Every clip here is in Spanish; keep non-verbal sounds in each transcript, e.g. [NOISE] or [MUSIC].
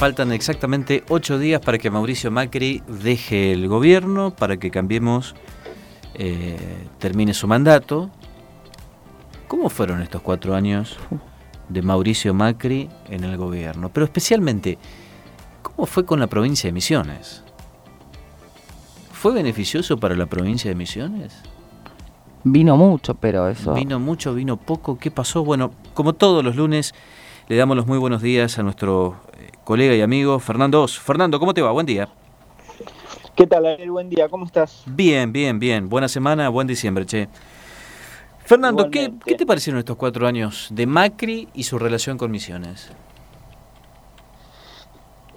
Faltan exactamente ocho días para que Mauricio Macri deje el gobierno, para que cambiemos, eh, termine su mandato. ¿Cómo fueron estos cuatro años de Mauricio Macri en el gobierno? Pero especialmente, ¿cómo fue con la provincia de Misiones? ¿Fue beneficioso para la provincia de Misiones? Vino mucho, pero eso... Vino mucho, vino poco. ¿Qué pasó? Bueno, como todos los lunes, le damos los muy buenos días a nuestro colega y amigo Fernando Oz. Fernando, ¿cómo te va? Buen día. ¿Qué tal, Ariel? Buen día, ¿cómo estás? Bien, bien, bien. Buena semana, buen diciembre, che. Fernando, ¿qué, ¿qué, te parecieron estos cuatro años de Macri y su relación con Misiones?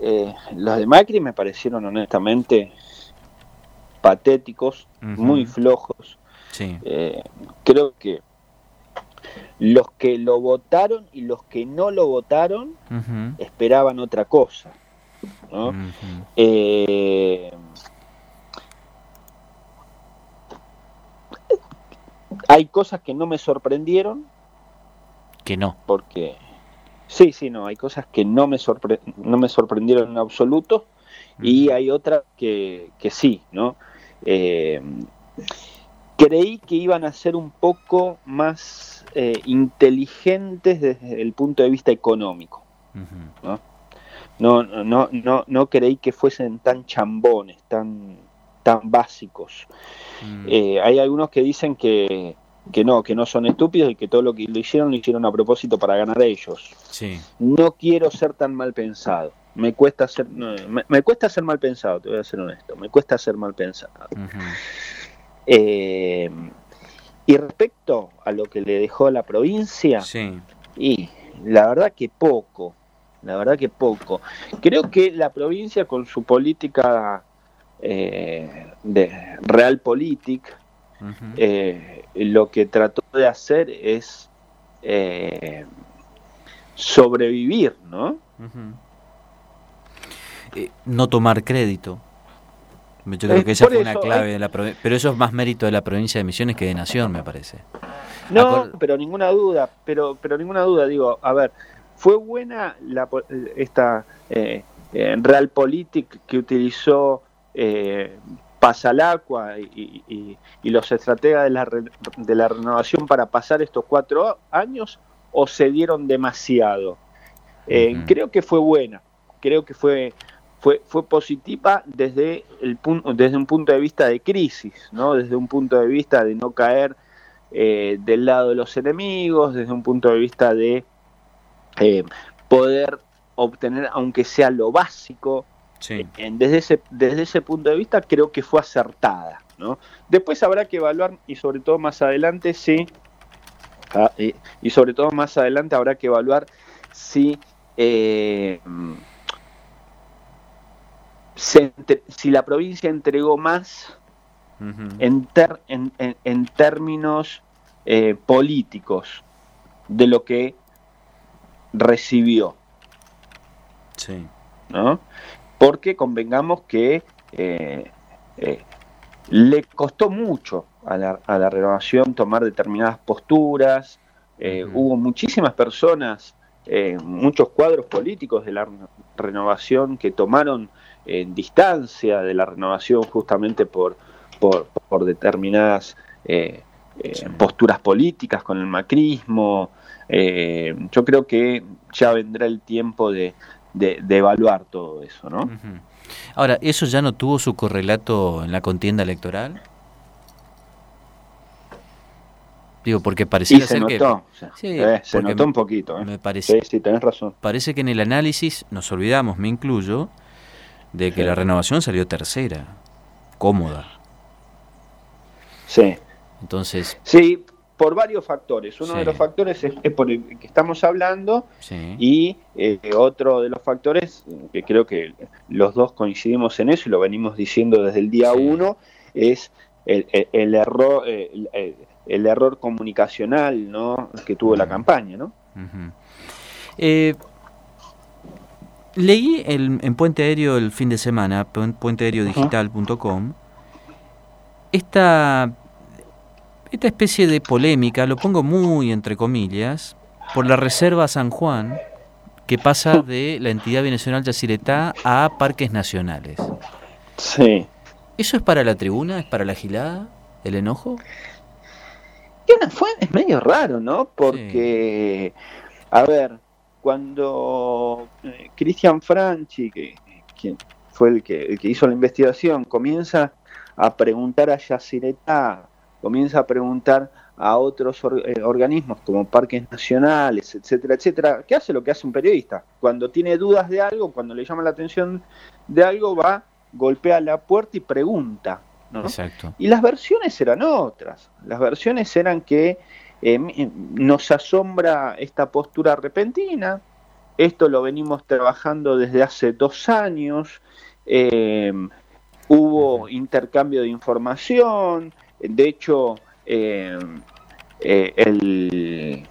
Eh, los de Macri me parecieron honestamente patéticos, muy flojos. Sí. Eh, creo que los que lo votaron y los que no lo votaron esperaban otra cosa. Eh, hay cosas que no me sorprendieron Que no. porque sí, sí, no, hay cosas que no me, sorpre- no me sorprendieron en absoluto y hay otras que, que sí, ¿no? Eh, creí que iban a ser un poco más eh, inteligentes desde el punto de vista económico. No, no, no, no, no creí que fuesen tan chambones, tan, tan básicos. Mm. Eh, hay algunos que dicen que, que no, que no son estúpidos y que todo lo que lo hicieron lo hicieron a propósito para ganar a ellos. Sí. No quiero ser tan mal pensado. Me cuesta ser, no, me, me cuesta ser mal pensado, te voy a ser honesto. Me cuesta ser mal pensado. Eh, y respecto a lo que le dejó la provincia, Sí. y la verdad que poco, la verdad que poco. Creo que la provincia con su política eh, de realpolitik, eh, lo que trató de hacer es eh, sobrevivir, ¿no? No tomar crédito. Yo creo que esa fue una clave de la Pero eso es más mérito de la provincia de Misiones que de Nación, me parece. No, pero ninguna duda, pero, pero ninguna duda, digo, a ver, fue buena la, esta eh, eh, realpolitik que utilizó eh, Pasalacqua y, y- y los estrategas de la, re- de la renovación para pasar estos cuatro años o se dieron demasiado. Eh. Creo que fue buena, creo que fue fue, fue positiva desde el punto desde un punto de vista de crisis, ¿no? Desde un punto de vista de no caer eh, del lado de los enemigos, desde un punto de vista de eh, poder obtener, aunque sea lo básico, Sí. desde, ese, desde ese punto de vista creo que fue acertada. ¿no? Después habrá que evaluar, y sobre todo más adelante, si, ah, y, y sobre todo más adelante habrá que evaluar si, eh, se entre- si la provincia entregó más en, ter- en, en- en términos eh, políticos de lo que recibió, Sí. ¿no? Porque convengamos que eh, eh, le costó mucho a la, a la renovación tomar determinadas posturas, hubo muchísimas personas, muchos cuadros políticos de la renovación que tomaron en distancia de la renovación justamente por, por, por determinadas eh, eh, posturas políticas con el macrismo. Eh, yo creo que ya vendrá el tiempo de, de- de evaluar todo eso, ¿no? Ahora, ¿eso ya no tuvo su correlato en la contienda electoral? Digo, porque parecía se ser que... notó, sea, Sí, eh, se notó un poquito. ¿eh? Me parece, Sí, sí, tenés razón. parece que en el análisis nos olvidamos, me incluyo, de que Sí. la renovación salió tercera, cómoda. Sí. Entonces, sí, por varios factores. Uno Sí. de los factores es, es por el que estamos hablando sí. y eh, otro de los factores, que creo que los dos coincidimos en eso y lo venimos diciendo desde el día uno, es el, el- el error el, error comunicacional ¿no? que tuvo la campaña. ¿no? Eh, leí el- en Puente Aéreo el fin de semana, pu- puenteaerodigital.com, esta, esta especie de polémica, lo pongo muy entre comillas, por la Reserva San Juan, que pasa de la entidad binacional Yacyretá a parques nacionales. Sí. ¿Eso es para la tribuna? ¿Es para la gilada? ¿El enojo? fue, es medio raro, ¿no? Porque, a ver, cuando eh, Cristian Franchi, que, quien fue el que, el que hizo la investigación, comienza a preguntar a Yacyretá, comienza a preguntar a otros eh, organismos como parques nacionales, etcétera, etcétera, ¿qué hace lo que hace un periodista. Cuando tiene dudas de algo, cuando le llama la atención de algo, va, golpea la puerta y pregunta. Exacto. Y las versiones eran otras. Las versiones eran que eh, nos asombra esta postura repentina, esto lo venimos trabajando desde hace dos años, eh, hubo intercambio de información, de hecho, eh, el,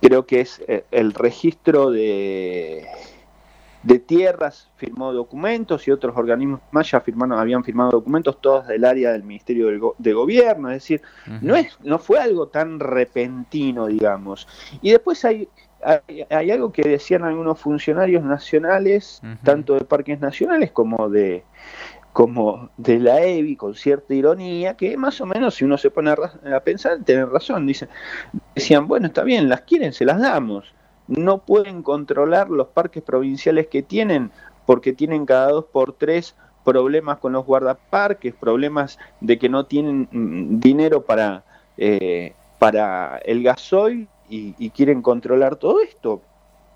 creo que es el registro de de tierras firmó documentos y otros organismos más ya firmaron, habían firmado documentos, todos del área del Ministerio de Gobierno, es decir, no, es, no fue algo tan repentino, digamos. Y después hay, hay, algo que decían algunos funcionarios nacionales, tanto de parques nacionales como de como de la EBI, con cierta ironía, que más o menos, si uno se pone a, pensar, tienen razón. Dicen, decían, bueno, está bien, las quieren, se las damos no pueden controlar los parques provinciales que tienen, porque tienen cada dos por tres problemas con los guardaparques, problemas de que no tienen mm, dinero para, eh, para el gasoil y, quieren controlar todo esto.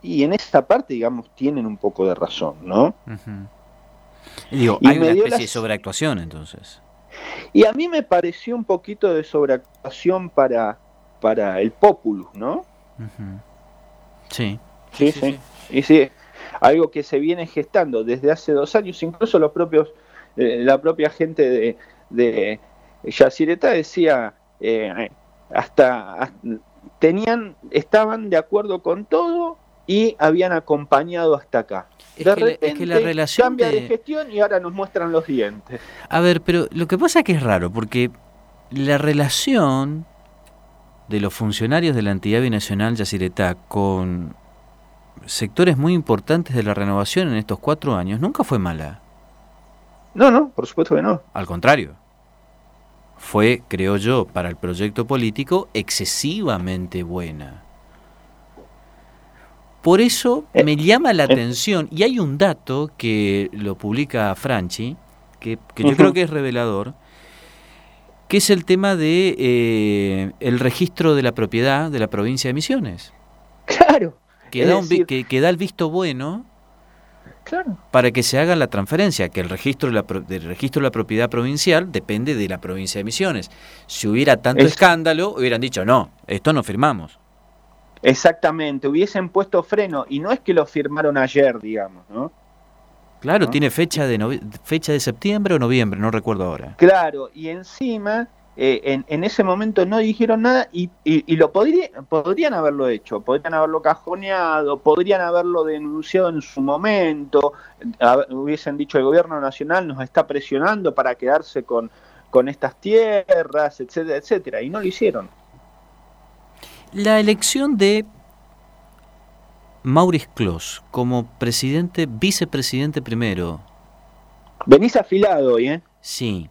Y en esta parte, digamos, tienen un poco de razón, ¿no? digo, hay una especie de sobreactuación entonces. Y a mí me pareció un poquito de sobreactuación para, para el populus, ¿no? Sí. Sí, sí. Y sí, algo que se viene gestando desde hace dos años, incluso los propios, eh, la propia gente de, de Yacireta decía, eh, hasta, tenían, estaban de acuerdo con todo y habían acompañado hasta acá. Es, que, la, relación cambia de... gestión y ahora nos muestran los dientes. A ver, pero lo que pasa es que es raro, porque la relación de los funcionarios de la entidad binacional Yacyretá con sectores muy importantes de la renovación en estos cuatro años nunca fue mala. No, no, por supuesto que no. Al contrario. Fue, creo yo, para el proyecto político excesivamente buena. Por eso eh, me llama la eh. atención, y hay un dato que lo publica Franchi, que, yo creo que es revelador, que es el tema de eh, el registro de la propiedad de la provincia de Misiones. Claro. Que, da, que, da, el visto bueno claro. para que se haga la transferencia, que el registro de la, registro de la propiedad provincial depende de la provincia de Misiones. Si hubiera tanto escándalo, hubieran dicho, no, esto no firmamos. Exactamente, hubiesen puesto freno, y no es que lo firmaron ayer, digamos, ¿no? Claro, tiene fecha de, fecha de septiembre o noviembre, no recuerdo ahora. Claro, y encima eh, en, ese momento no dijeron nada y, lo podrían haberlo hecho, podrían haberlo cajoneado, podrían haberlo denunciado en su momento, hubiesen dicho el gobierno nacional nos está presionando para quedarse con, con estas tierras, etcétera, etcétera, y no lo hicieron. La elección de Maurice Clos como presidente, vicepresidente primero. Venís afilado hoy, ¿eh? Sí.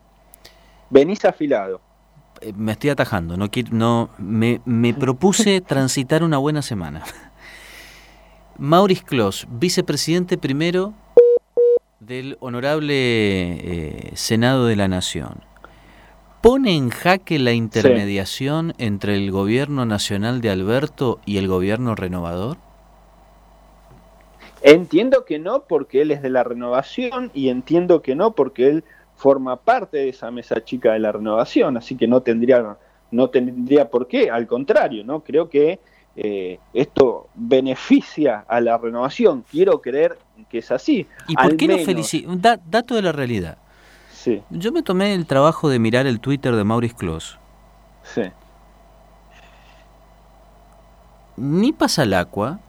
Venís afilado. Eh, me estoy atajando, no quiero, no, me, me propuse [LAUGHS] transitar una buena semana. [LAUGHS] Maurice Clos, vicepresidente primero del honorable eh, Senado de la Nación. ¿Pone en jaque la intermediación entre el gobierno nacional de Alberto y el gobierno renovador? Entiendo que no porque él es de la renovación y entiendo que no porque él forma parte de esa mesa chica de la renovación, así que no tendría, no tendría por qué, al contrario, ¿no? Creo que eh, esto beneficia a la renovación, quiero creer que es así. ¿Y por qué no felicita? Da, dato de la realidad. Sí. Yo me tomé el trabajo de mirar el Twitter de Maurice Clos. Sí. Ni pasa el agua,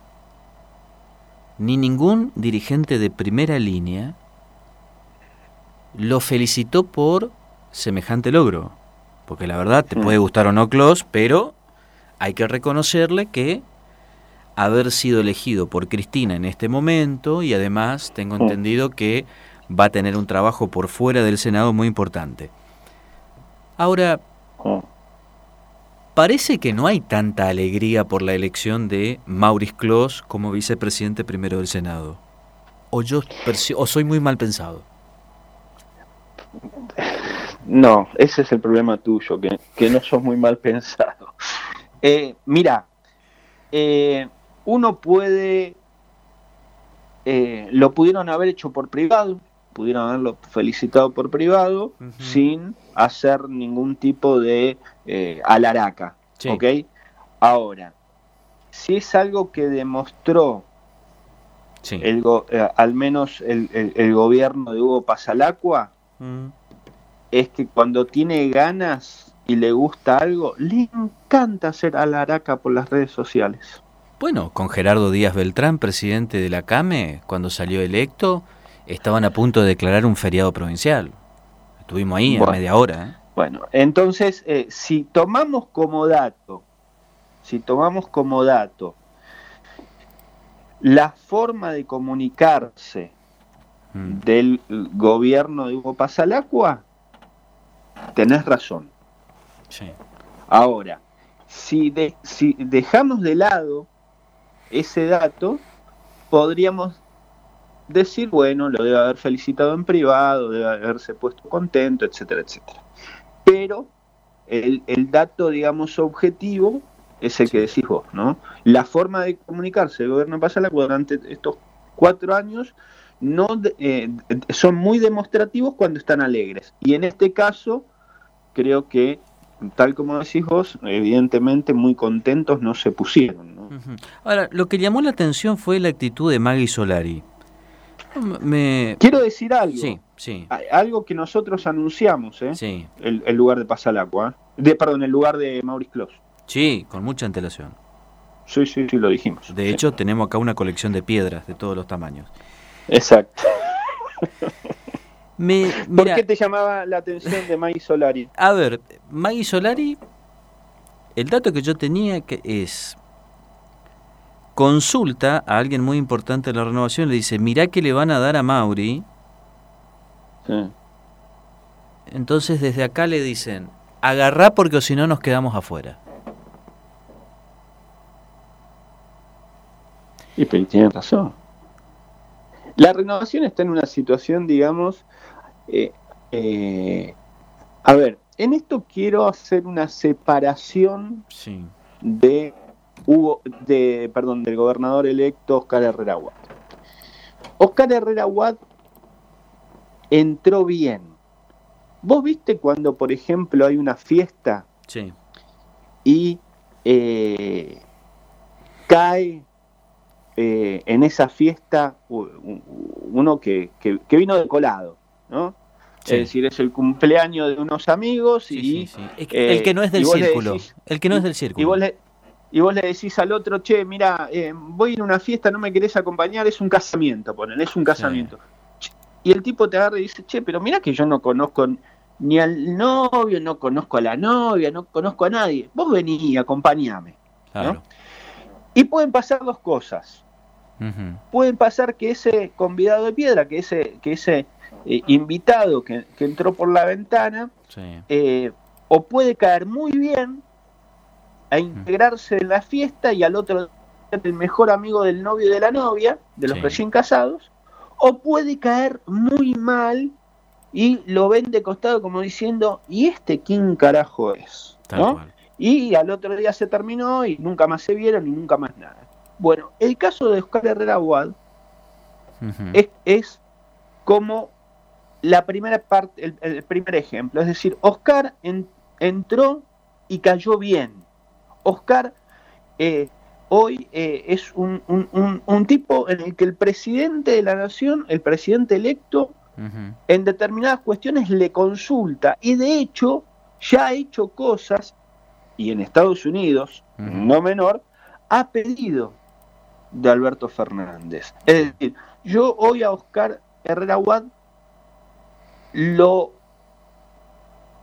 ni ningún dirigente de primera línea lo felicitó por semejante logro. Porque la verdad te puede gustar o no Klaus, pero hay que reconocerle que haber sido elegido por Cristina en este momento y además tengo entendido que va a tener un trabajo por fuera del Senado muy importante. Ahora, parece que no hay tanta alegría por la elección de Maurice Clos como vicepresidente primero del Senado. O yo o soy muy mal pensado. No, ese es el problema tuyo, que, no sos muy mal pensado. Eh, mira, eh, uno puede, eh, lo pudieron haber hecho por privado, pudieron haberlo felicitado por privado, sin hacer ningún tipo de alaraca, ¿ok? Ahora, si es algo que demostró el al menos el, gobierno de Hugo Pasalacua, es que cuando tiene ganas y le gusta algo, le encanta hacer alaraca por las redes sociales. Bueno, con Gerardo Díaz Beltrán, presidente de la CAME, cuando salió electo, estaban a punto de declarar un feriado provincial. Estuvimos ahí a media hora. ¿eh? Bueno, entonces, eh, si tomamos como dato, si tomamos como dato la forma de comunicarse mm. del gobierno de Hugo Pasalacua, tenés razón. Ahora, si, si dejamos de lado ese dato, podríamos decir, bueno, lo debe haber felicitado en privado, debe haberse puesto contento, etcétera, etcétera. Pero el, dato, digamos, objetivo es el que decís vos, ¿no? La forma de comunicarse el gobierno pasa la durante estos cuatro años no eh, son muy demostrativos cuando están alegres. Y en este caso, creo que, tal como decís vos, evidentemente muy contentos no se pusieron. Ahora, lo que llamó la atención fue la actitud de Maggie Solari. Me... Quiero decir algo. Sí, sí. Algo que nosotros anunciamos, ¿eh? Sí. El, lugar de Pasalacua. ¿eh? De, perdón, el lugar de Maurice Clos. Sí, con mucha antelación. Sí, sí, sí, lo dijimos. De hecho, tenemos acá una colección de piedras de todos los tamaños. Exacto. ¿Por qué te llamaba la atención de Maggie Solari? A ver, Maggie Solari, el dato que yo tenía que es consulta a alguien muy importante de la renovación, le dice, mirá que le van a dar a Mauri. Entonces desde acá le dicen, agarrá porque si no nos quedamos afuera. Y pero tiene razón. La renovación está en una situación, digamos, eh, eh, a ver, en esto quiero hacer una separación de Hugo, de, perdón, del gobernador electo Oscar Herrera Watt. Oscar Herrera Watt entró bien. ¿Vos viste cuando, por ejemplo, hay una fiesta y eh, cae eh, en esa fiesta uno que, que, vino de colado, ¿no? Es decir, es el cumpleaños de unos amigos y... el que no es del círculo. el que no es del círculo y vos le decís al otro, che, mira, eh, voy a ir a una fiesta, no me querés acompañar, es un casamiento, ponen, es un casamiento. Y el tipo te agarra y dice, che, pero mira que yo no conozco ni al novio, no conozco a la novia, no conozco a nadie. Vos vení y acompañame. Y pueden pasar dos cosas. Pueden pasar que ese convidado de piedra, que ese, que ese eh, invitado que, entró por la ventana, eh, o puede caer muy bien a integrarse en la fiesta y al otro el mejor amigo del novio de la novia, de los recién casados, o puede caer muy mal y lo ven de costado como diciendo, ¿y este quién carajo es? Y al otro día se terminó y nunca más se vieron y nunca más nada. Bueno, el caso de Oscar Herrera Wad es, como la primera parte, el, primer ejemplo, es decir, Oscar entró y cayó bien Oscar eh, hoy eh, es un, tipo en el que el presidente de la nación, el presidente electo, en determinadas cuestiones le consulta. Y de hecho ya ha hecho cosas, y en Estados Unidos, no menor, ha pedido de Alberto Fernández. Es decir, yo hoy a Oscar Herrera Wad lo,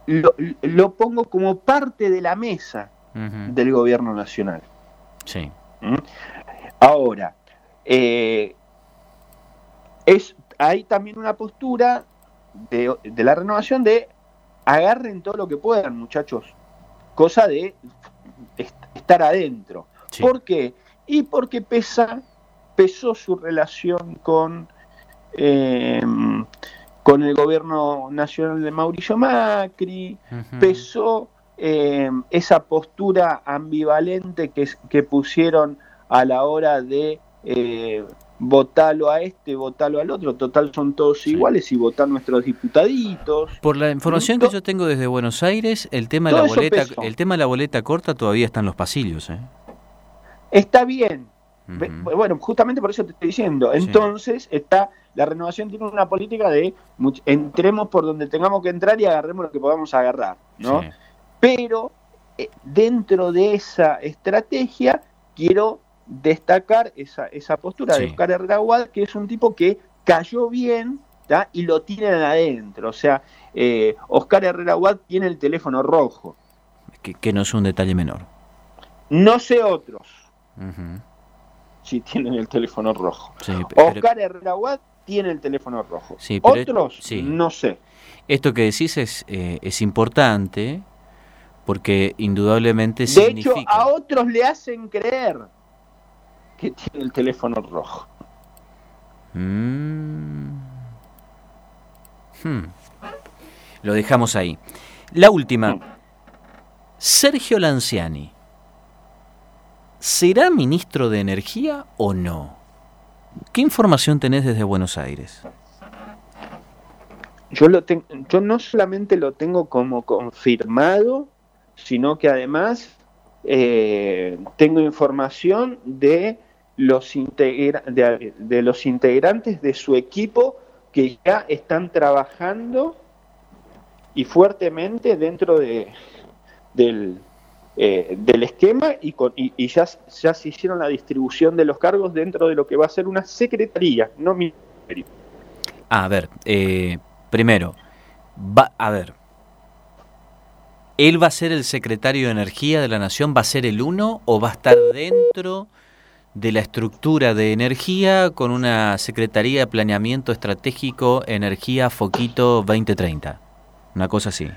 lo pongo como parte de la mesa del gobierno nacional. Sí. ¿Mm? Ahora, eh, es, hay también una postura de, la renovación de agarren todo lo que puedan, muchachos. Cosa de estar adentro. ¿Por qué? Y porque pesa, pesó su relación con, eh, con el gobierno nacional de Mauricio Macri, pesó eh, esa postura ambivalente que, que pusieron a la hora de eh, votarlo a este, votarlo al otro, total son todos iguales y votar nuestros diputaditos. Por la información que yo tengo desde Buenos Aires, el tema de la boleta, el tema de la boleta corta todavía está en los pasillos, ¿eh? Está bien. Bueno, justamente por eso te estoy diciendo. Entonces, está la renovación tiene una política de entremos por donde tengamos que entrar y agarremos lo que podamos agarrar, ¿no? Pero eh, dentro de esa estrategia quiero destacar esa, esa postura de Oscar Herrera que es un tipo que cayó bien y lo tienen adentro. O sea, eh, Oscar Herrera tiene el teléfono rojo. Que, no es un detalle menor. No sé otros si tienen el teléfono rojo. Oscar Herrera tiene el teléfono rojo. otros, no sé. Esto que decís es, eh, es importante porque indudablemente de hecho, a otros le hacen creer que tiene el teléfono rojo. Mm. Hmm. Lo dejamos ahí. La última. Sergio Lanciani. ¿Será ministro de Energía o no? ¿Qué información tenés desde Buenos Aires? Yo, lo yo no solamente lo tengo como confirmado, sino que además eh, tengo información de los, de, los integrantes de su equipo que ya están trabajando y fuertemente dentro de, del, eh, del esquema y, y, ya, ya, se hicieron la distribución de los cargos dentro de lo que va a ser una secretaría, no ministerio. a ver, eh, primero, va, a ver, ¿él va a ser el secretario de Energía de la Nación? ¿Va a ser el uno o va a estar dentro de la estructura de energía con una Secretaría de Planeamiento Estratégico Energía Foquito 2030. Una cosa así.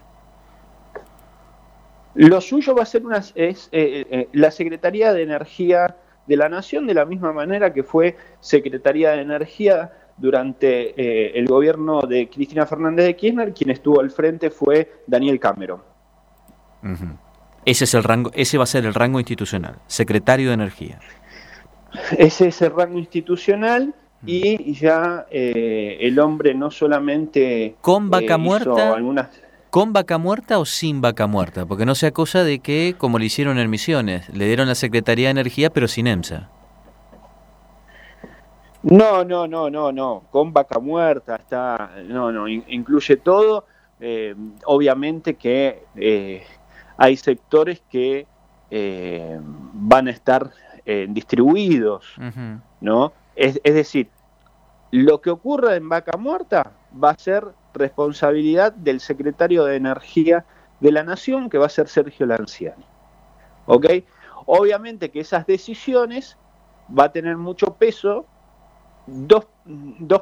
Lo suyo va a ser una, es, eh, eh, la Secretaría de Energía de la Nación, de la misma manera que fue Secretaría de Energía durante eh, el gobierno de Cristina Fernández de Kirchner, quien estuvo al frente fue Daniel Cameron. Ese es el rango, ese va a ser el rango institucional, Secretario de Energía. Ese es el rango institucional y ya eh, el hombre no solamente con vaca eh, muerta con vaca muerta o sin vaca muerta porque no sea cosa de que como le hicieron en Misiones le dieron la Secretaría de Energía pero sin EMSA. No no no no no. Con vaca muerta está no no incluye todo. Eh, obviamente que hay sectores que van a estar eh, distribuidos, ¿no? Es, decir, lo que ocurra en Vaca Muerta va a ser responsabilidad del secretario de Energía de la Nación, que va a ser Sergio Lanciani. ¿Ok? Obviamente que esas decisiones va a tener mucho peso dos,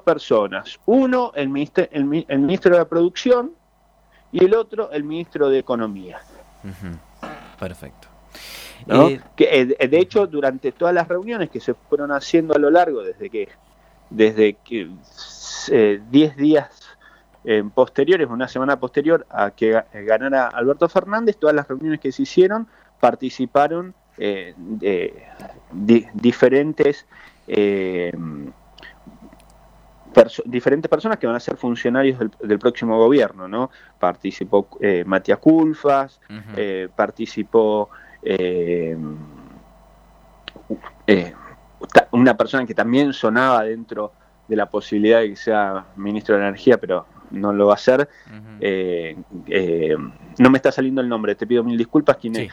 personas. Uno, el, ministro, el, ministro de la Producción y el otro, el ministro de Economía. Perfecto. Eh, que, eh, de hecho, durante todas las reuniones que se fueron haciendo a lo largo, desde que desde que 10 eh, días posteriores, una semana posterior a que ganara Alberto Fernández, todas las reuniones que se hicieron participaron de, diferentes diferentes personas que van a ser funcionarios del, próximo gobierno, ¿no? Participó Matías Culfas, participó eh, eh, una persona que también sonaba dentro de la posibilidad de que sea ministro de Energía, pero no lo va a ser. Eh, no me está saliendo el nombre, te pido mil disculpas. Quien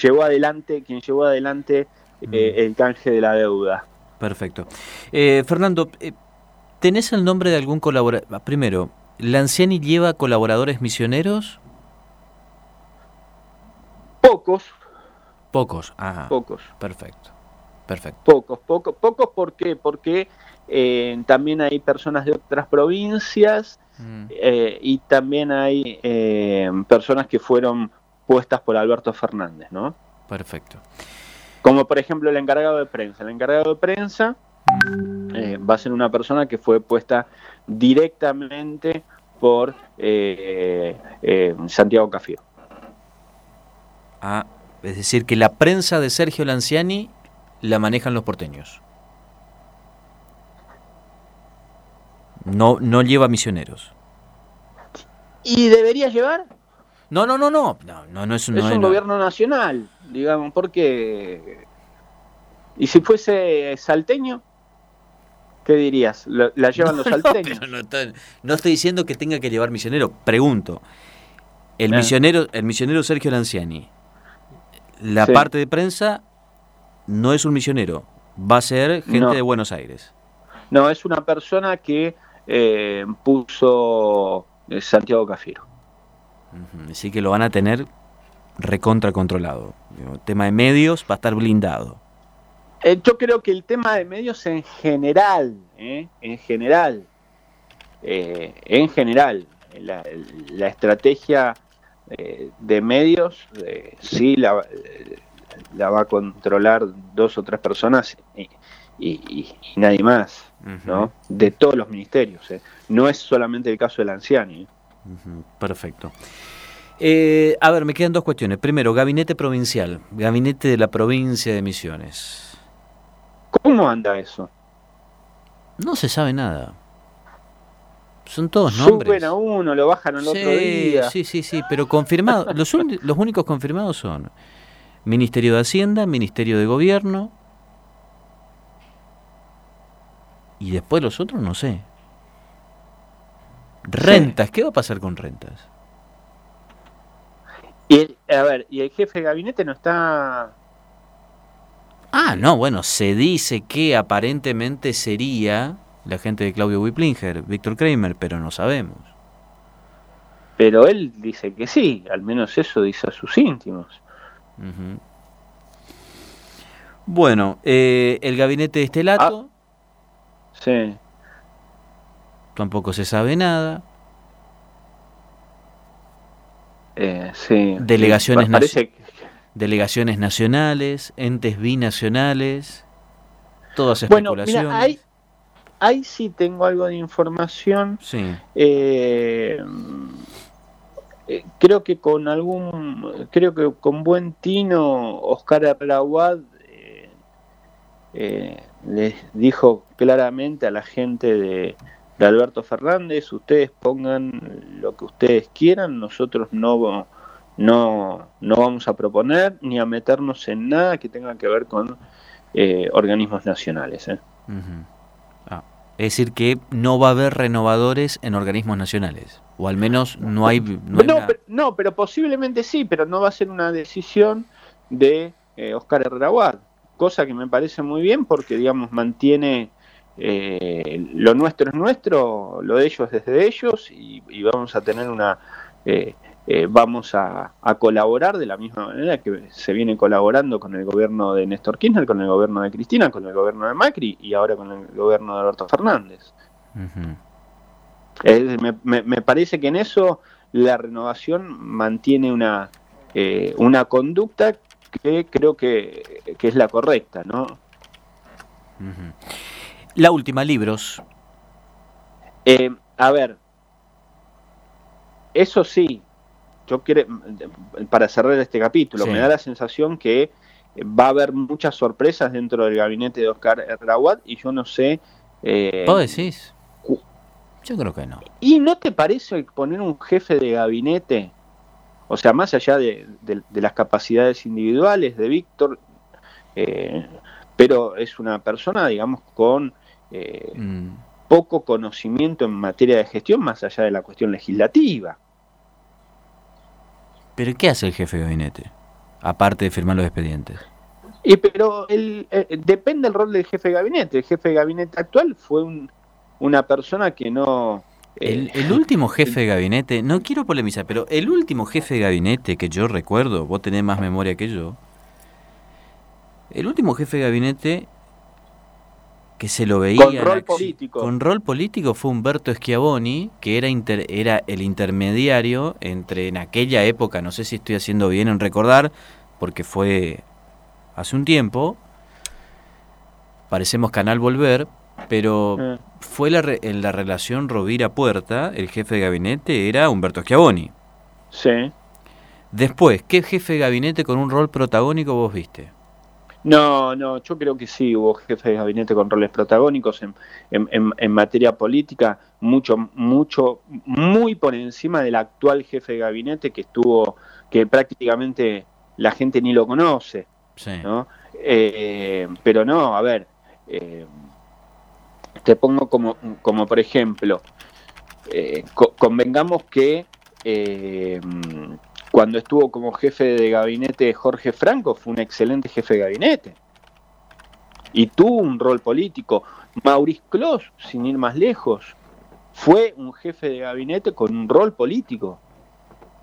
llevó adelante, quien llevó adelante el canje de la deuda. Perfecto. Fernando, ¿tenés el nombre de algún colaborador? Primero, ¿Lanciani lleva colaboradores misioneros? Pocos, Pocos, ah, Pocos. Perfecto. Perfecto. Pocos, pocos, pocos, ¿por qué? Porque eh, también hay personas de otras provincias Mm, eh, y también hay eh, personas que fueron puestas por Alberto Fernández, ¿no? Perfecto. Como por ejemplo el encargado de prensa. El encargado de prensa eh, va a ser una persona que fue puesta directamente por eh, eh, Santiago Cafiero. Ah, es decir, que la prensa de Sergio Lanciani la manejan los porteños. No, no lleva misioneros. ¿Y debería llevar? No, no, no, no. No, no, no es, es no, un no. gobierno nacional, digamos, porque... ¿Y si fuese salteño? ¿Qué dirías? ¿La, [LAUGHS] llevan los No, no, salteños? no, estoy diciendo que tenga que llevar misionero. Pregunto. El misionero, el misionero Sergio Lanciani, la Sí. parte de prensa no es un misionero. Va a ser gente de Buenos Aires. No, es una persona que eh, puso eh, Santiago Cafiero. Ujú, Así que lo van a tener recontra controlado. Digo, tema de medios va a estar blindado. Eh, yo creo que el tema de medios en general, ¿eh? en general, eh, en general, la, la estrategia eh, de medios sí la, la va a controlar dos o tres personas y, y- nadie más, ¿no? De todos los ministerios. ¿eh? No es solamente el caso de Lanciani. ¿eh? Ujú, Perfecto. Eh, a ver, me quedan dos cuestiones. Primero, gabinete provincial, gabinete de la provincia de Misiones. ¿Cómo anda eso? No se sabe nada. Son todos nombres. Suben a uno, lo bajan al otro día. sí, sí, sí, pero confirmados. [LAUGHS] los, únicos confirmados son Ministerio de Hacienda, Ministerio de Gobierno. Y después los otros no sé. Rentas, ¿qué va a pasar con rentas? Y el- a ver, y el jefe de gabinete no está Ah, no, bueno, se dice que aparentemente sería la gente de Claudio Wiplinger, Víctor Kramer, pero no sabemos. Pero él dice que sí, al menos eso dice a sus íntimos. Bueno, eh, el gabinete de Estelato Sí. tampoco se sabe nada. Eh, sí. Delegaciones Parece que- Delegaciones nacionales, entes binacionales, todas Bueno, especulaciones. mira, ahí, ahí sí tengo algo de información. Sí, Eh, eh, creo que con algún, creo que con buen tino, Oscar Arauad eh, eh, les dijo claramente a la gente de, de Alberto Fernández, ustedes pongan lo que ustedes quieran, nosotros no, no, no vamos a proponer ni a meternos en nada que tenga que ver con eh, organismos nacionales. ¿eh? Ah, es decir, que no va a haber renovadores en organismos nacionales. O al menos no hay. No, hay No, una- pero, no, pero posiblemente sí, pero no va a ser una decisión de eh, Oscar Herrera Ward, cosa que me parece muy bien porque, digamos, mantiene eh, lo nuestro es nuestro, lo de ellos es de ellos y, y vamos a tener una... eh, vamos a, a colaborar de la misma manera que se viene colaborando con el gobierno de Néstor Kirchner, con el gobierno de Cristina, con el gobierno de Macri y ahora con el gobierno de Alberto Fernández. Me, me- me parece que en eso la renovación mantiene una, eh, una conducta que creo que, que es la correcta, ¿no? La última, libros. Eh, a ver, eso sí, yo quiero, para cerrar este capítulo, Sí. me da la sensación que va a haber muchas sorpresas dentro del gabinete de Oscar Errawat y yo no sé... eh, ¿Vos decís? Yo creo que no. ¿Y no te parece poner un jefe de gabinete, o sea, más allá de, de- de las capacidades individuales de Víctor, eh, pero es una persona, digamos, con eh, Mm. poco conocimiento en materia de gestión, más allá de la cuestión legislativa? ¿Pero qué hace el jefe de gabinete? Aparte de firmar los expedientes. Y pero el, eh, depende del rol del jefe de gabinete. El jefe de gabinete actual fue un- una persona que no... eh, El, el último jefe de gabinete, no quiero polemizar, pero el último jefe de gabinete que yo recuerdo, vos tenés más memoria que yo, El último jefe de gabinete que se lo veía Con rol político. con rol político fue Humberto Schiavoni, que era, inter- era el intermediario entre en aquella época, no sé si estoy haciendo bien en recordar, porque fue hace un tiempo, parecemos Canal Volver, pero Eh, fue la, re- en la relación Rovira-Puerta, el jefe de gabinete era Humberto Schiavoni. sí. Después, ¿qué jefe de gabinete con un rol protagónico vos viste? No, no, yo creo que sí, hubo jefes de gabinete con roles protagónicos en, en- en- en materia política, mucho, mucho, muy por encima del actual jefe de gabinete que estuvo, que prácticamente la gente ni lo conoce, Sí. ¿no? Eh, pero no, a ver, eh, te pongo como, como por ejemplo, eh, co- convengamos que eh, cuando estuvo como jefe de gabinete Jorge Franco fue un excelente jefe de gabinete y tuvo un rol político. Maurice Clos, sin ir más lejos, fue un jefe de gabinete con un rol político.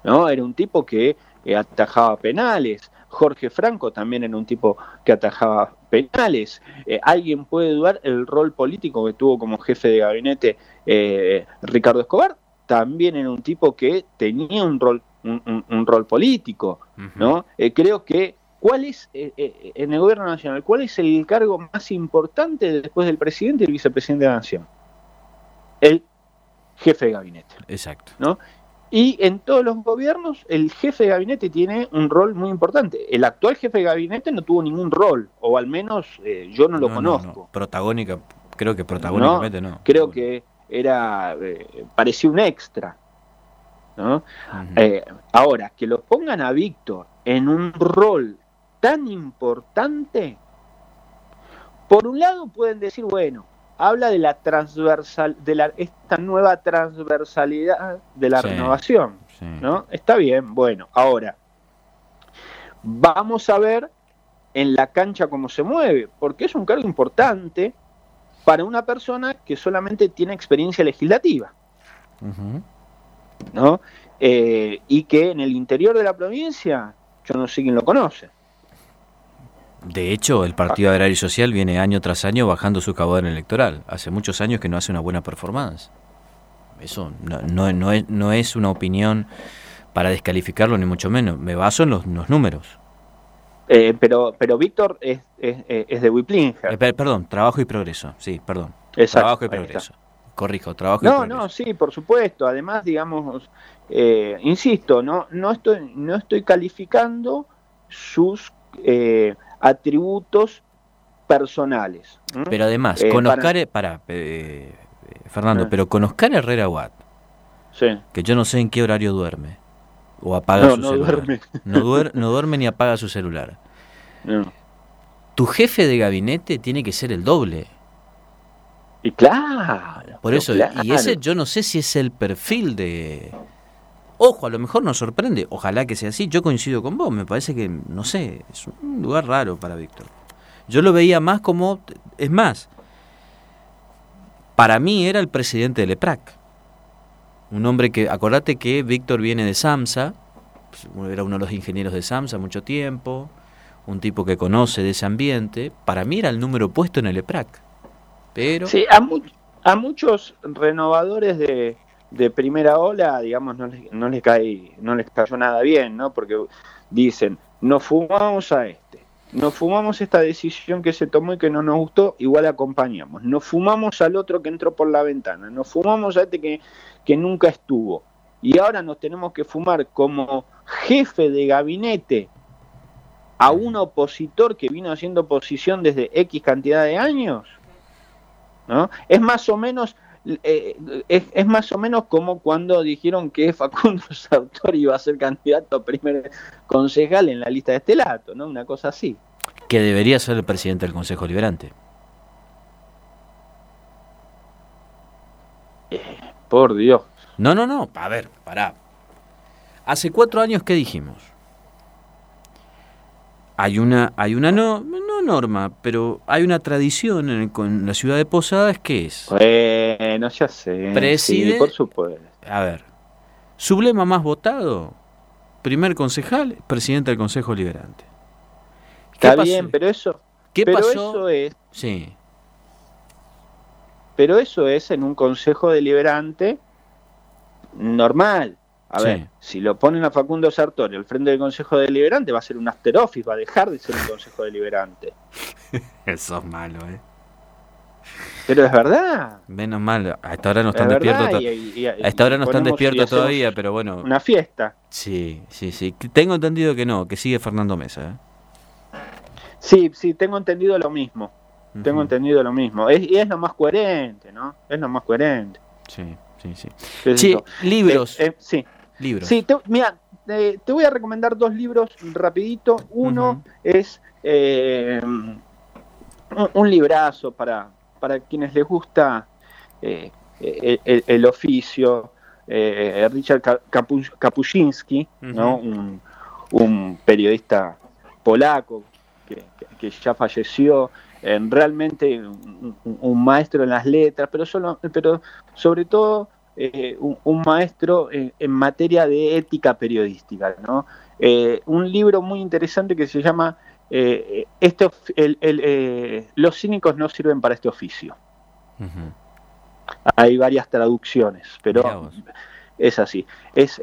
¿no? Era un tipo que eh, atajaba penales. Jorge Franco también era un tipo que atajaba penales. Eh, ¿Alguien puede dudar el rol político que tuvo como jefe de gabinete eh, Ricardo Escobar? También era un tipo que tenía un rol, un, un- un rol político. ¿no? Eh, creo que, ¿cuál es, eh, eh, en el gobierno nacional, cuál es el cargo más importante después del presidente y el vicepresidente de la nación? El jefe de gabinete. Exacto. Y en todos los gobiernos el jefe de gabinete tiene un rol muy importante. El actual jefe de gabinete no tuvo ningún rol, o al menos eh, yo no lo conozco. Protagónica, creo que protagónicamente no. Creo que era eh, parecía un extra. Eh, ahora, que lo pongan a Víctor en un rol tan importante, por un lado pueden decir, bueno, habla de la transversal, de la, esta nueva transversalidad de la Sí. renovación, Sí. ¿no? Está bien, bueno, ahora, vamos a ver en la cancha cómo se mueve, porque es un cargo importante para una persona que solamente tiene experiencia legislativa. Ujú. ¿No? Eh, y que en el interior de la provincia, yo no sé quién lo conoce. De hecho, el Partido Agrario y Social viene año tras año bajando su caudal electoral. Hace muchos años que no hace una buena performance. Eso no, no, no es, no es una opinión para descalificarlo, ni mucho menos. Me baso en los, los números. Eh, pero, pero Víctor es, es, es de Wiplinger. Eh, per- perdón, trabajo y progreso. Sí, perdón. Exacto, trabajo y está. Corrijo, trabajo No, no, sí, por supuesto. Además, digamos, eh, insisto, no, no estoy, no estoy calificando sus eh, atributos personales. Pero además, Eh, con para- Oscar, para, Fernando, Ah. pero con Oscar Herrera Watt, Sí. que yo no sé en qué horario duerme, o apaga No, su no celular. duerme. No, duer- no duerme ni apaga su celular. No. Tu jefe de gabinete tiene que ser el doble. Y claro. Por eso, y ese yo no sé si es el perfil de... Ojo, a lo mejor nos sorprende, ojalá que sea así, yo coincido con vos, me parece que, no sé, es un lugar raro para Víctor. Yo lo veía más como, es más, para mí era el presidente del EPRAC. Un hombre que, acordate que Víctor viene de SAMSA, pues, era uno de los ingenieros de SAMSA mucho tiempo, un tipo que conoce de ese ambiente, para mí era el número puesto en el EPRAC. Pero... Sí, a, mu- a muchos renovadores de, primera ola, digamos, no les, no les cae, no les cayó nada bien, ¿no? Porque dicen, nos fumamos a este, nos fumamos esta decisión que se tomó y que no nos gustó, igual acompañamos. Nos fumamos al otro que entró por la ventana, nos fumamos a este que, que nunca estuvo. Y ahora nos tenemos que fumar como jefe de gabinete a un opositor que vino haciendo oposición desde X cantidad de años. ¿No? Es más o menos eh, es, es más o menos como cuando dijeron que [LAUGHS] Facundo Sautor iba a ser candidato a primer concejal en la lista de Estelato, ¿no? Una cosa así. que debería ser el presidente del Consejo Liberante. Por Dios. No, no, no, a ver, pará. Hace cuatro años, ¿qué dijimos? Hay una, hay una no, no norma, pero hay una tradición en, el- con la ciudad de Posadas que es, Bueno, ya sé. Preside- Sí, por supuesto. a ver, sublema más votado, primer concejal, presidente del Consejo Liberante. Está pasó? bien, pero eso, ¿Qué pero pasó? eso es, Sí, pero eso es en un consejo deliberante normal. A Sí. ver, si lo ponen a Facundo Sartori al frente del consejo deliberante, va a ser un after office, va a dejar de ser un consejo deliberante. [LAUGHS] eso es malo, ¿eh? Pero es verdad. Menos mal, a esta hora no es están despiertos. to- y- y- y- A esta hora no están despiertos todavía, pero bueno. Una fiesta. Sí, sí, sí. Tengo entendido que no, que sigue Fernando Mesa. ¿eh? Sí, sí, tengo entendido lo mismo. Tengo entendido lo mismo. Es, y es lo más coherente, ¿no? Es lo más coherente. Sí, sí, sí. ¿Qué sé Sí, libros. Eh, eh, sí, libros. sí. Te, mira, eh, te voy a recomendar dos libros rapidito. Uno es eh, un, un librazo para, para quienes les gusta eh, el, el- el oficio. eh, Richard Ka- Kapu- Kapuscinski, ¿no? Ujú. un, un periodista polaco que, que- ya falleció, realmente un- un maestro en las letras, pero, solo, pero sobre todo eh, un, un maestro en, en materia de ética periodística. ¿no? Eh, un libro muy interesante que se llama eh, este, of- el- el, Los cínicos no sirven para este oficio. Hay varias traducciones, pero es así. Es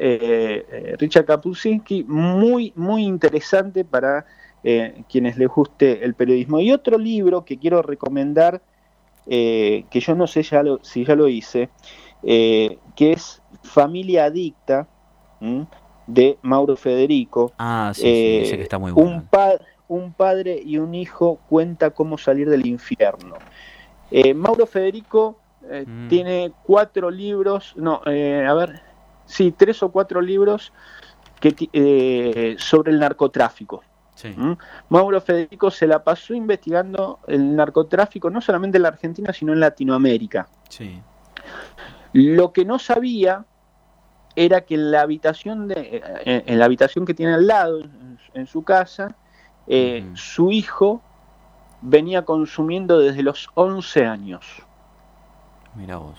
Richard Kapuscinski, muy, muy interesante para quienes les guste el periodismo. Y otro libro que quiero recomendar, que yo no sé ya lo- si ya lo hice, eh, que es Familia Adicta, ¿m? de Mauro Federico. Ah, sí, Eh, sí, dice que está muy bueno. un, pa- un padre y un hijo cuenta cómo salir del infierno. Eh, Mauro Federico eh, Mm. tiene cuatro libros, no, eh, a ver, sí, tres o cuatro libros que, eh, sobre el narcotráfico. Mauro Federico se la pasó investigando el narcotráfico no solamente en la Argentina, sino en Latinoamérica. sí. Lo que no sabía era que en la habitación de, en, en la habitación que tiene al lado, en, en su casa, eh, su hijo venía consumiendo desde los 11 años. Mira vos.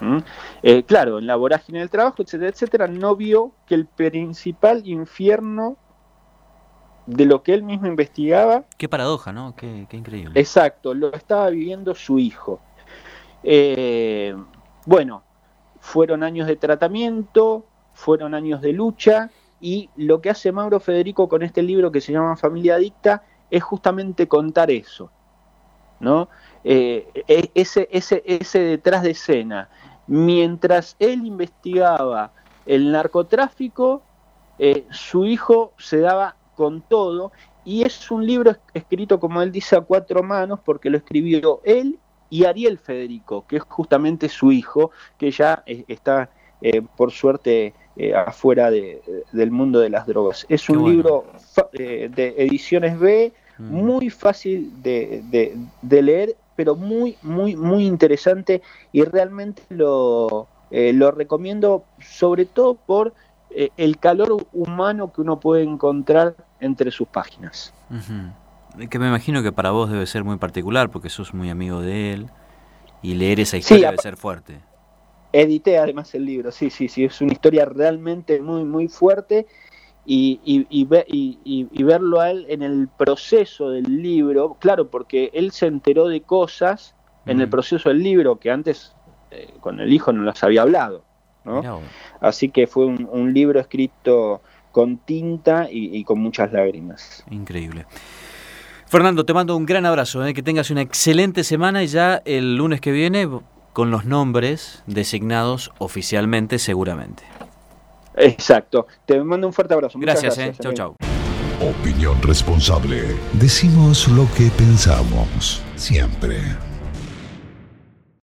¿Mm? Eh, claro, en la vorágine del trabajo, etcétera, etcétera, no vio que el principal infierno de lo que él mismo investigaba Qué paradoja, ¿no? Qué, qué increíble. Exacto, lo estaba viviendo su hijo. Eh, bueno, fueron años de tratamiento, fueron años de lucha, y lo que hace Mauro Federico con este libro que se llama Familia Adicta es justamente contar eso, ¿no? Eh, e- ese, ese, ese detrás de escena. Mientras él investigaba el narcotráfico, eh, su hijo se daba con todo y es un libro es- escrito, como él dice, a cuatro manos, porque lo escribió él y Ariel Federico, que es justamente su hijo, que ya eh, está, eh, por suerte, eh, afuera de- del mundo de las drogas. Es un bueno. libro eh, de ediciones B, Mm. muy fácil de, de- de leer, pero muy, muy, muy interesante y realmente lo, lo recomiendo sobre todo por el calor humano que uno puede encontrar entre sus páginas. Ujú. Que me imagino que para vos debe ser muy particular porque sos muy amigo de él y leer esa historia debe ser fuerte. Edité además el libro, sí, sí, sí, es una historia realmente muy, muy fuerte y, y, y, ve- y- y- y verlo a él en el proceso del libro, claro, porque él se enteró de cosas en el Mm. proceso del libro que antes eh, con el hijo no las había hablado, ¿no? Vos. Así que fue un, un libro escrito con tinta y con muchas lágrimas. Increíble. Fernando, te mando un gran abrazo, ¿eh? que tengas una excelente semana y ya el lunes que viene con los nombres designados oficialmente seguramente. Exacto. Te mando un fuerte abrazo. Gracias, gracias eh. chau amigo. chau. Opinión responsable. Decimos lo que pensamos. Siempre.